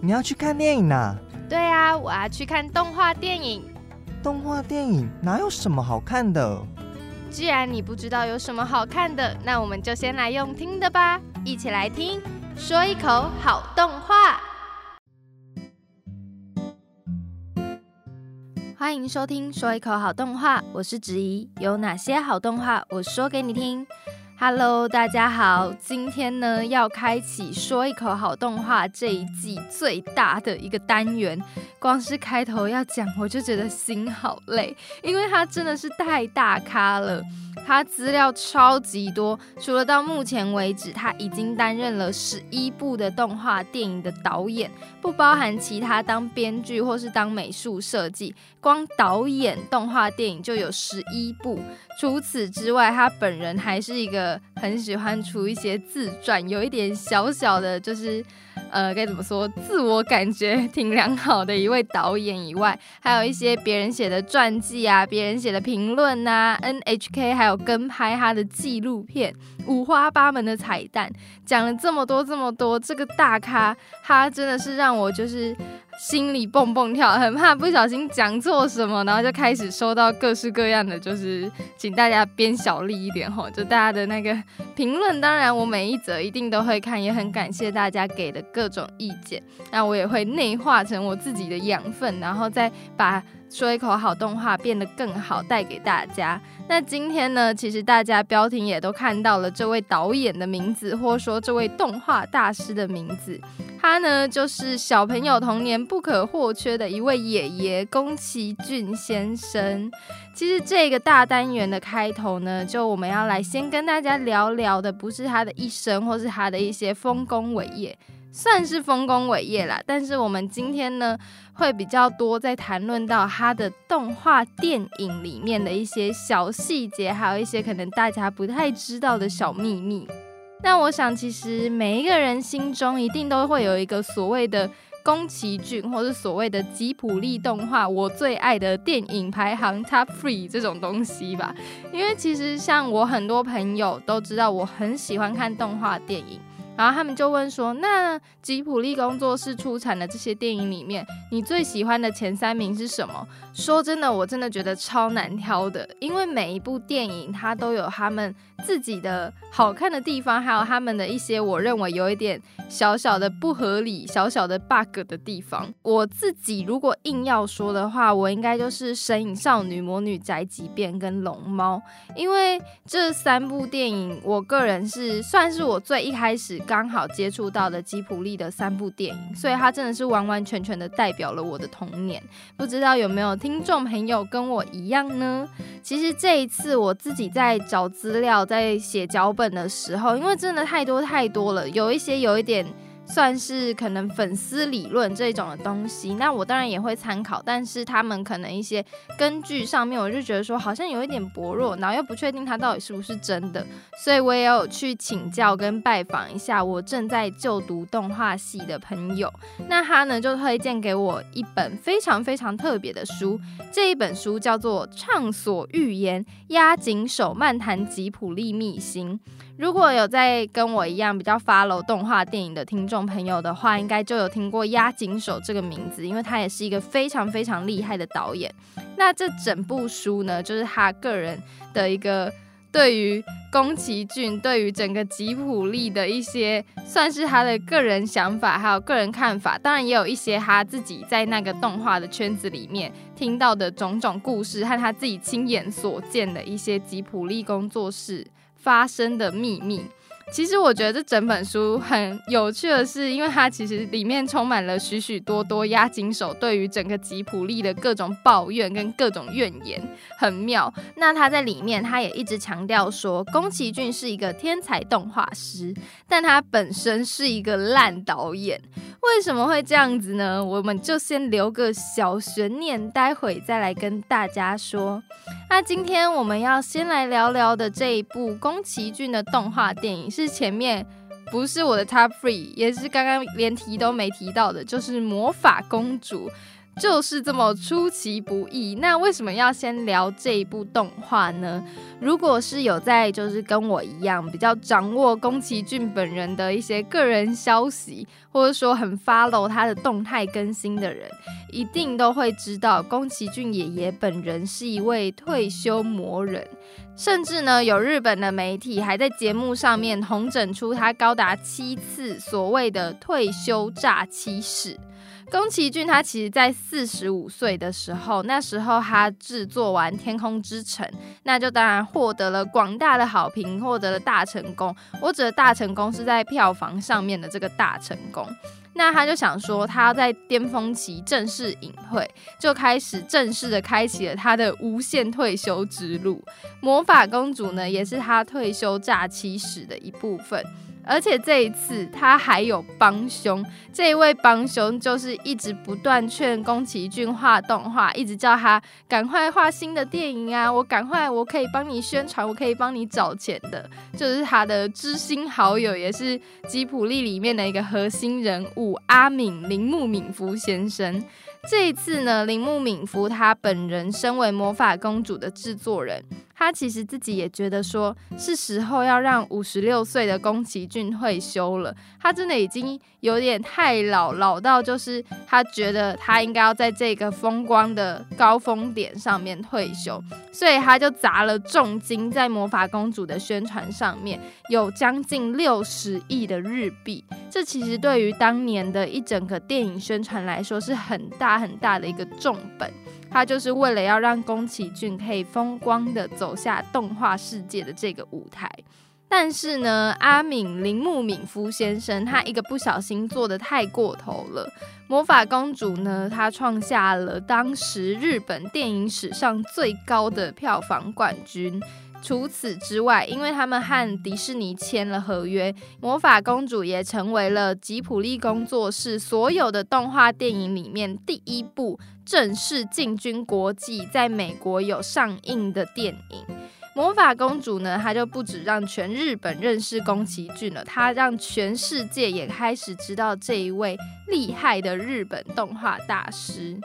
你要去看电影呐？对啊，我要去看动画电影。动画电影哪有什么好看的？既然你不知道有什么好看的，那我们就先来用听的吧，一起来听，说一口好动画。欢迎收听说一口好动画，我是子怡，有哪些好动画我说给你听。Hello，大家好，今天呢要开启说一口好动画这一季最大的一个单元，光是开头要讲我就觉得心好累，因为它真的是太大咖了。他资料超级多，除了到目前为止他已经担任了十一部的动画电影的导演，不包含其他当编剧或是当美术设计，光导演动画电影就有十一部。除此之外，他本人还是一个很喜欢出一些自传，有一点小小的，就是。呃，该怎么说？自我感觉 挺良好的一位导演以外，还有一些别人写的传记啊，别人写的评论呐，NHK 还有跟拍他的纪录片，五花八门的彩蛋，讲了这么多这么多，这个大咖，他真的是让我就是。心里蹦蹦跳，很怕不小心讲错什么，然后就开始收到各式各样的，就是请大家编小力一点吼，就大家的那个评论。当然，我每一则一定都会看，也很感谢大家给的各种意见。那我也会内化成我自己的养分，然后再把说一口好动画变得更好，带给大家。那今天呢，其实大家标题也都看到了这位导演的名字，或者说这位动画大师的名字。他呢，就是小朋友童年不可或缺的一位爷爷宫崎骏先生。其实这个大单元的开头呢，就我们要来先跟大家聊聊的，不是他的一生，或是他的一些丰功伟业，算是丰功伟业啦。但是我们今天呢，会比较多在谈论到他的动画电影里面的一些小细节，还有一些可能大家不太知道的小秘密。那我想，其实每一个人心中一定都会有一个所谓的宫崎骏，或是所谓的吉普力动画我最爱的电影排行 Top Three 这种东西吧。因为其实像我很多朋友都知道，我很喜欢看动画电影。然后他们就问说：“那吉普力工作室出产的这些电影里面，你最喜欢的前三名是什么？”说真的，我真的觉得超难挑的，因为每一部电影它都有他们自己的好看的地方，还有他们的一些我认为有一点小小的不合理、小小的 bug 的地方。我自己如果硬要说的话，我应该就是《神隐少女》《魔女宅急便》跟《龙猫》，因为这三部电影，我个人是算是我最一开始。刚好接触到的吉普力的三部电影，所以它真的是完完全全的代表了我的童年。不知道有没有听众朋友跟我一样呢？其实这一次我自己在找资料、在写脚本的时候，因为真的太多太多了，有一些有一点。算是可能粉丝理论这一种的东西，那我当然也会参考，但是他们可能一些根据上面，我就觉得说好像有一点薄弱，然后又不确定它到底是不是真的，所以我也有去请教跟拜访一下我正在就读动画系的朋友，那他呢就推荐给我一本非常非常特别的书，这一本书叫做《畅所欲言：押井守漫谈吉普力秘辛》。如果有在跟我一样比较 follow 动画电影的听众朋友的话，应该就有听过押井守这个名字，因为他也是一个非常非常厉害的导演。那这整部书呢，就是他个人的一个对于宫崎骏、对于整个吉普力的一些，算是他的个人想法，还有个人看法。当然，也有一些他自己在那个动画的圈子里面听到的种种故事，和他自己亲眼所见的一些吉普力工作室。发生的秘密，其实我觉得这整本书很有趣的是，因为它其实里面充满了许许多多押井守对于整个吉普力的各种抱怨跟各种怨言，很妙。那他在里面，他也一直强调说，宫崎骏是一个天才动画师，但他本身是一个烂导演。为什么会这样子呢？我们就先留个小悬念，待会再来跟大家说。那今天我们要先来聊聊的这一部宫崎骏的动画电影，是前面不是我的 top three，也是刚刚连提都没提到的，就是《魔法公主》。就是这么出其不意。那为什么要先聊这一部动画呢？如果是有在就是跟我一样比较掌握宫崎骏本人的一些个人消息，或者说很 follow 他的动态更新的人，一定都会知道宫崎骏爷爷本人是一位退休魔人，甚至呢有日本的媒体还在节目上面统整出他高达七次所谓的退休诈欺史。宫崎骏他其实，在四十五岁的时候，那时候他制作完《天空之城》，那就当然获得了广大的好评，获得了大成功。我指的大成功是在票房上面的这个大成功。那他就想说，他要在巅峰期正式隐退，就开始正式的开启了他的无限退休之路。魔法公主呢，也是他退休假期史的一部分。而且这一次他还有帮凶，这一位帮凶就是一直不断劝宫崎骏画动画，一直叫他赶快画新的电影啊！我赶快，我可以帮你宣传，我可以帮你找钱的，就是他的知心好友，也是吉普力里面的一个核心人物阿敏铃木敏夫先生。这一次呢，铃木敏夫他本人身为魔法公主的制作人。他其实自己也觉得说，是时候要让五十六岁的宫崎骏退休了。他真的已经有点太老，老到就是他觉得他应该要在这个风光的高峰点上面退休，所以他就砸了重金在魔法公主的宣传上面，有将近六十亿的日币。这其实对于当年的一整个电影宣传来说，是很大很大的一个重本。他就是为了要让宫崎骏可以风光的走下动画世界的这个舞台，但是呢，阿敏铃木敏夫先生他一个不小心做的太过头了。魔法公主呢，他创下了当时日本电影史上最高的票房冠军。除此之外，因为他们和迪士尼签了合约，魔法公主也成为了吉普力工作室所有的动画电影里面第一部正式进军国际，在美国有上映的电影。魔法公主呢，她就不止让全日本认识宫崎骏了，她让全世界也开始知道这一位厉害的日本动画大师。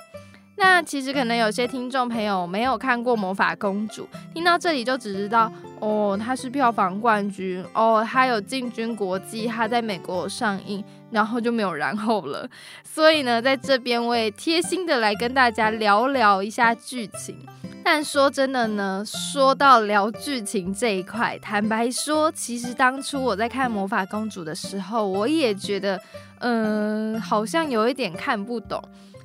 那其实可能有些听众朋友没有看过《魔法公主》，听到这里就只知道哦，它是票房冠军哦，它有进军国际，它在美国上映，然后就没有然后了。所以呢，在这边我也贴心的来跟大家聊聊一下剧情。但说真的呢，说到聊剧情这一块，坦白说，其实当初我在看《魔法公主》的时候，我也觉得，嗯，好像有一点看不懂。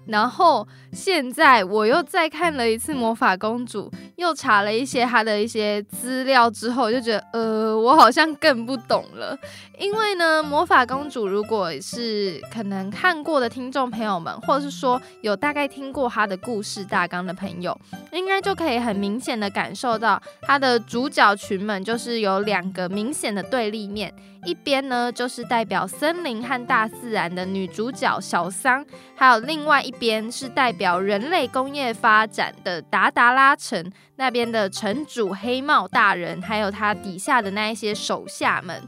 然后现在我又再看了一次《魔法公主》，又查了一些她的一些资料之后，就觉得呃，我好像更不懂了。因为呢，《魔法公主》如果是可能看过的听众朋友们，或者是说有大概听过她的故事大纲的朋友，应该就可以很明显的感受到，她的主角群们就是有两个明显的对立面。一边呢，就是代表森林和大自然的女主角小桑，还有另外一边是代表人类工业发展的达达拉城那边的城主黑帽大人，还有他底下的那一些手下们。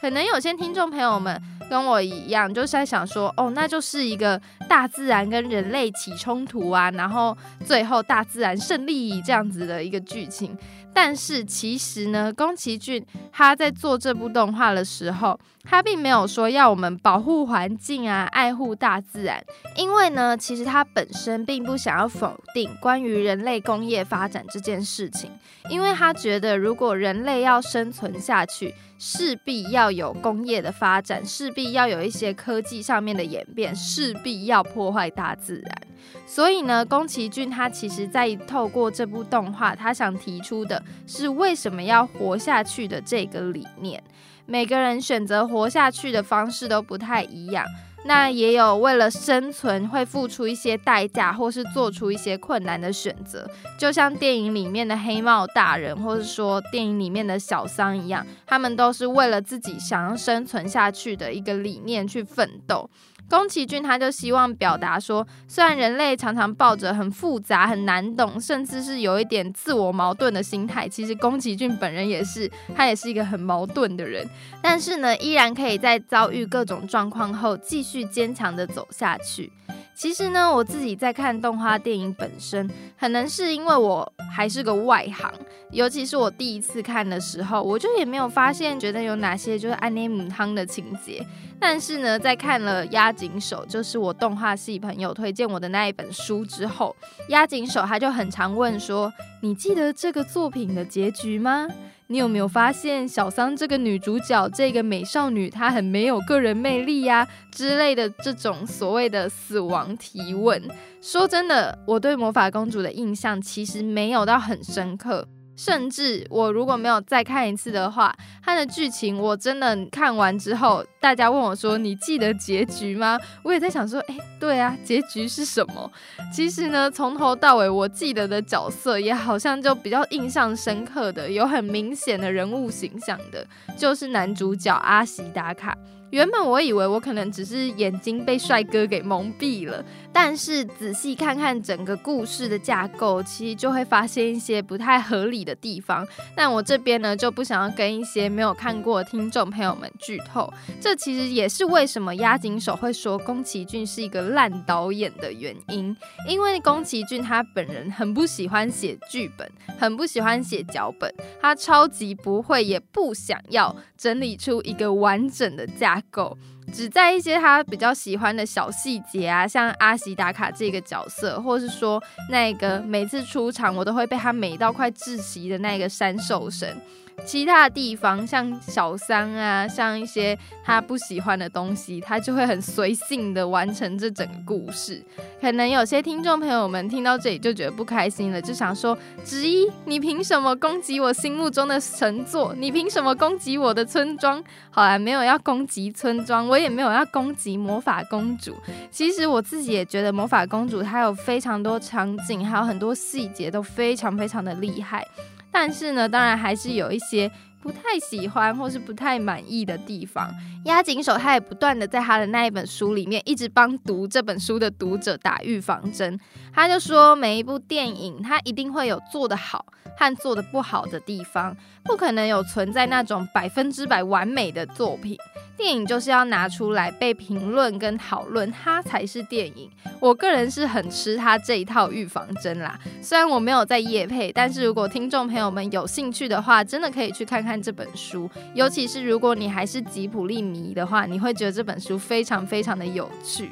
可能有些听众朋友们跟我一样，就是在想说，哦，那就是一个大自然跟人类起冲突啊，然后最后大自然胜利这样子的一个剧情。但是其实呢，宫崎骏他在做这部动画的时候，他并没有说要我们保护环境啊，爱护大自然，因为呢，其实他本身并不想要否定关于人类工业发展这件事情，因为他觉得如果人类要生存下去，势必要有工业的发展，势必要有一些科技上面的演变，势必要破坏大自然。所以呢，宫崎骏他其实在透过这部动画，他想提出的是为什么要活下去的这个理念。每个人选择活下去的方式都不太一样，那也有为了生存会付出一些代价，或是做出一些困难的选择。就像电影里面的黑帽大人，或是说电影里面的小桑一样，他们都是为了自己想要生存下去的一个理念去奋斗。宫崎骏他就希望表达说，虽然人类常常抱着很复杂、很难懂，甚至是有一点自我矛盾的心态，其实宫崎骏本人也是，他也是一个很矛盾的人，但是呢，依然可以在遭遇各种状况后，继续坚强的走下去。其实呢，我自己在看动画电影本身，可能是因为我还是个外行，尤其是我第一次看的时候，我就也没有发现觉得有哪些就是安妮母汤的情节。但是呢，在看了押井守，就是我动画系朋友推荐我的那一本书之后，押井守他就很常问说：“你记得这个作品的结局吗？”你有没有发现小桑这个女主角，这个美少女她很没有个人魅力呀之类的这种所谓的死亡提问？说真的，我对魔法公主的印象其实没有到很深刻。甚至我如果没有再看一次的话，它的剧情我真的看完之后，大家问我说：“你记得结局吗？”我也在想说：“哎，对啊，结局是什么？”其实呢，从头到尾我记得的角色也好像就比较印象深刻的，有很明显的人物形象的，就是男主角阿西达卡。原本我以为我可能只是眼睛被帅哥给蒙蔽了，但是仔细看看整个故事的架构，其实就会发现一些不太合理的地方。但我这边呢就不想要跟一些没有看过的听众朋友们剧透。这其实也是为什么押井守会说宫崎骏是一个烂导演的原因，因为宫崎骏他本人很不喜欢写剧本，很不喜欢写脚本，他超级不会，也不想要整理出一个完整的架。构，只在一些他比较喜欢的小细节啊，像阿喜打卡这个角色，或是说那个每次出场我都会被他美到快窒息的那个山兽神。其他地方，像小三啊，像一些他不喜欢的东西，他就会很随性的完成这整个故事。可能有些听众朋友们听到这里就觉得不开心了，就想说：子一，你凭什么攻击我心目中的神作？你凭什么攻击我的村庄？好啦，没有要攻击村庄，我也没有要攻击魔法公主。其实我自己也觉得魔法公主她有非常多场景，还有很多细节都非常非常的厉害。但是呢，当然还是有一些不太喜欢或是不太满意的地方。押井守他也不断的在他的那一本书里面，一直帮读这本书的读者打预防针。他就说，每一部电影它一定会有做得好和做得不好的地方，不可能有存在那种百分之百完美的作品。电影就是要拿出来被评论跟讨论，它才是电影。我个人是很吃他这一套预防针啦。虽然我没有在夜配，但是如果听众朋友们有兴趣的话，真的可以去看看这本书。尤其是如果你还是吉普力迷的话，你会觉得这本书非常非常的有趣。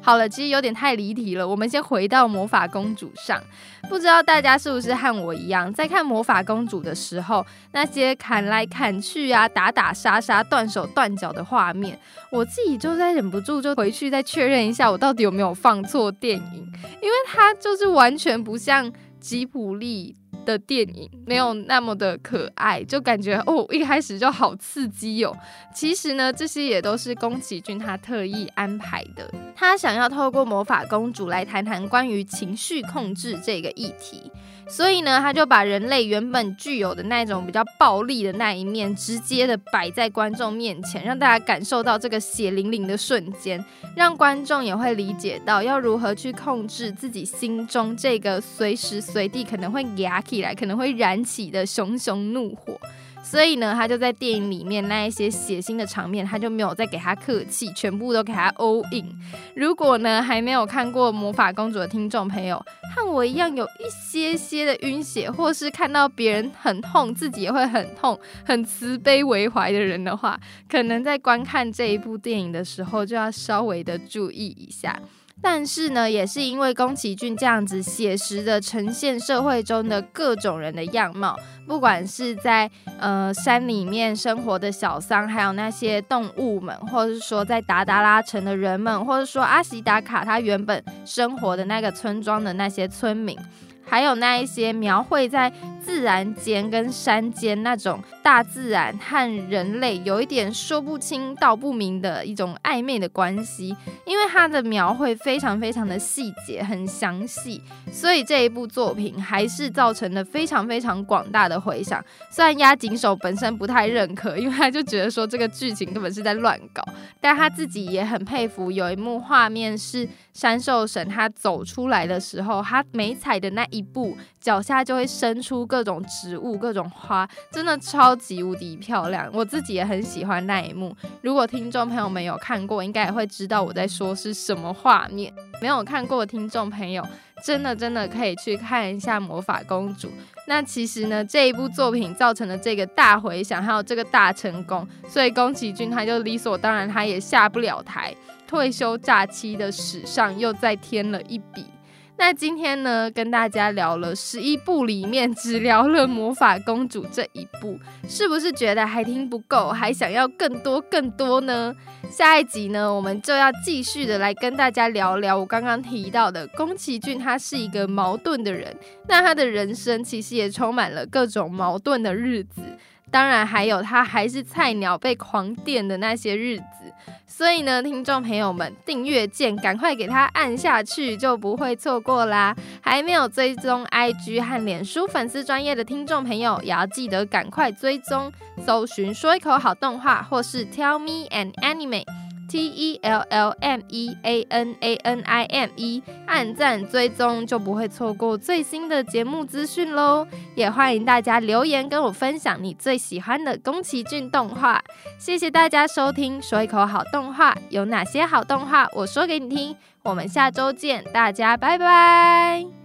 好了，其实有点太离题了。我们先回到魔法公主上，不知道大家是不是和我一样，在看魔法公主的时候，那些砍来砍去啊、打打杀杀、断手断脚的画面，我自己就在忍不住就回去再确认一下，我到底有没有放错电影，因为它就是完全不像吉普力。的电影没有那么的可爱，就感觉哦，一开始就好刺激哦。其实呢，这些也都是宫崎骏他特意安排的，他想要透过魔法公主来谈谈关于情绪控制这个议题。所以呢，他就把人类原本具有的那种比较暴力的那一面，直接的摆在观众面前，让大家感受到这个血淋淋的瞬间，让观众也会理解到要如何去控制自己心中这个随时随地可能会牙来、可能会燃起的熊熊怒火。所以呢，他就在电影里面那一些血腥的场面，他就没有再给他客气，全部都给他 all in。如果呢还没有看过《魔法公主》的听众朋友，和我一样有一些些的晕血，或是看到别人很痛，自己也会很痛，很慈悲为怀的人的话，可能在观看这一部电影的时候，就要稍微的注意一下。但是呢，也是因为宫崎骏这样子写实的呈现社会中的各种人的样貌，不管是在呃山里面生活的小桑，还有那些动物们，或者是说在达达拉城的人们，或者说阿西达卡他原本生活的那个村庄的那些村民。还有那一些描绘在自然间跟山间那种大自然和人类有一点说不清道不明的一种暧昧的关系，因为它的描绘非常非常的细节，很详细，所以这一部作品还是造成了非常非常广大的回响。虽然押井守本身不太认可，因为他就觉得说这个剧情根本是在乱搞，但他自己也很佩服。有一幕画面是山兽神他走出来的时候，他美彩的那。一步，脚下就会生出各种植物、各种花，真的超级无敌漂亮。我自己也很喜欢那一幕。如果听众朋友们有看过，应该也会知道我在说是什么画面。没有看过的听众朋友，真的真的可以去看一下《魔法公主》。那其实呢，这一部作品造成的这个大回响，还有这个大成功，所以宫崎骏他就理所当然，他也下不了台。退休假期的史上又再添了一笔。那今天呢，跟大家聊了十一部里面，只聊了魔法公主这一部，是不是觉得还听不够，还想要更多更多呢？下一集呢，我们就要继续的来跟大家聊聊我刚刚提到的宫崎骏，他是一个矛盾的人，那他的人生其实也充满了各种矛盾的日子。当然，还有他还是菜鸟被狂电的那些日子，所以呢，听众朋友们，订阅键赶快给他按下去，就不会错过啦。还没有追踪 IG 和脸书粉丝专业的听众朋友，也要记得赶快追踪，搜寻说一口好动画，或是 Tell Me an Anime。T E L L M E A N A N I M E，按赞追踪就不会错过最新的节目资讯喽！也欢迎大家留言跟我分享你最喜欢的宫崎骏动画。谢谢大家收听，说一口好动画有哪些好动画？我说给你听。我们下周见，大家拜拜。